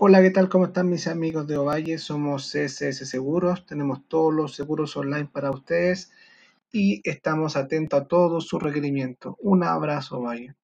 Hola, ¿qué tal? ¿Cómo están mis amigos de Ovalle? Somos CSS Seguros, tenemos todos los seguros online para ustedes y estamos atentos a todos sus requerimientos. Un abrazo, Ovalle.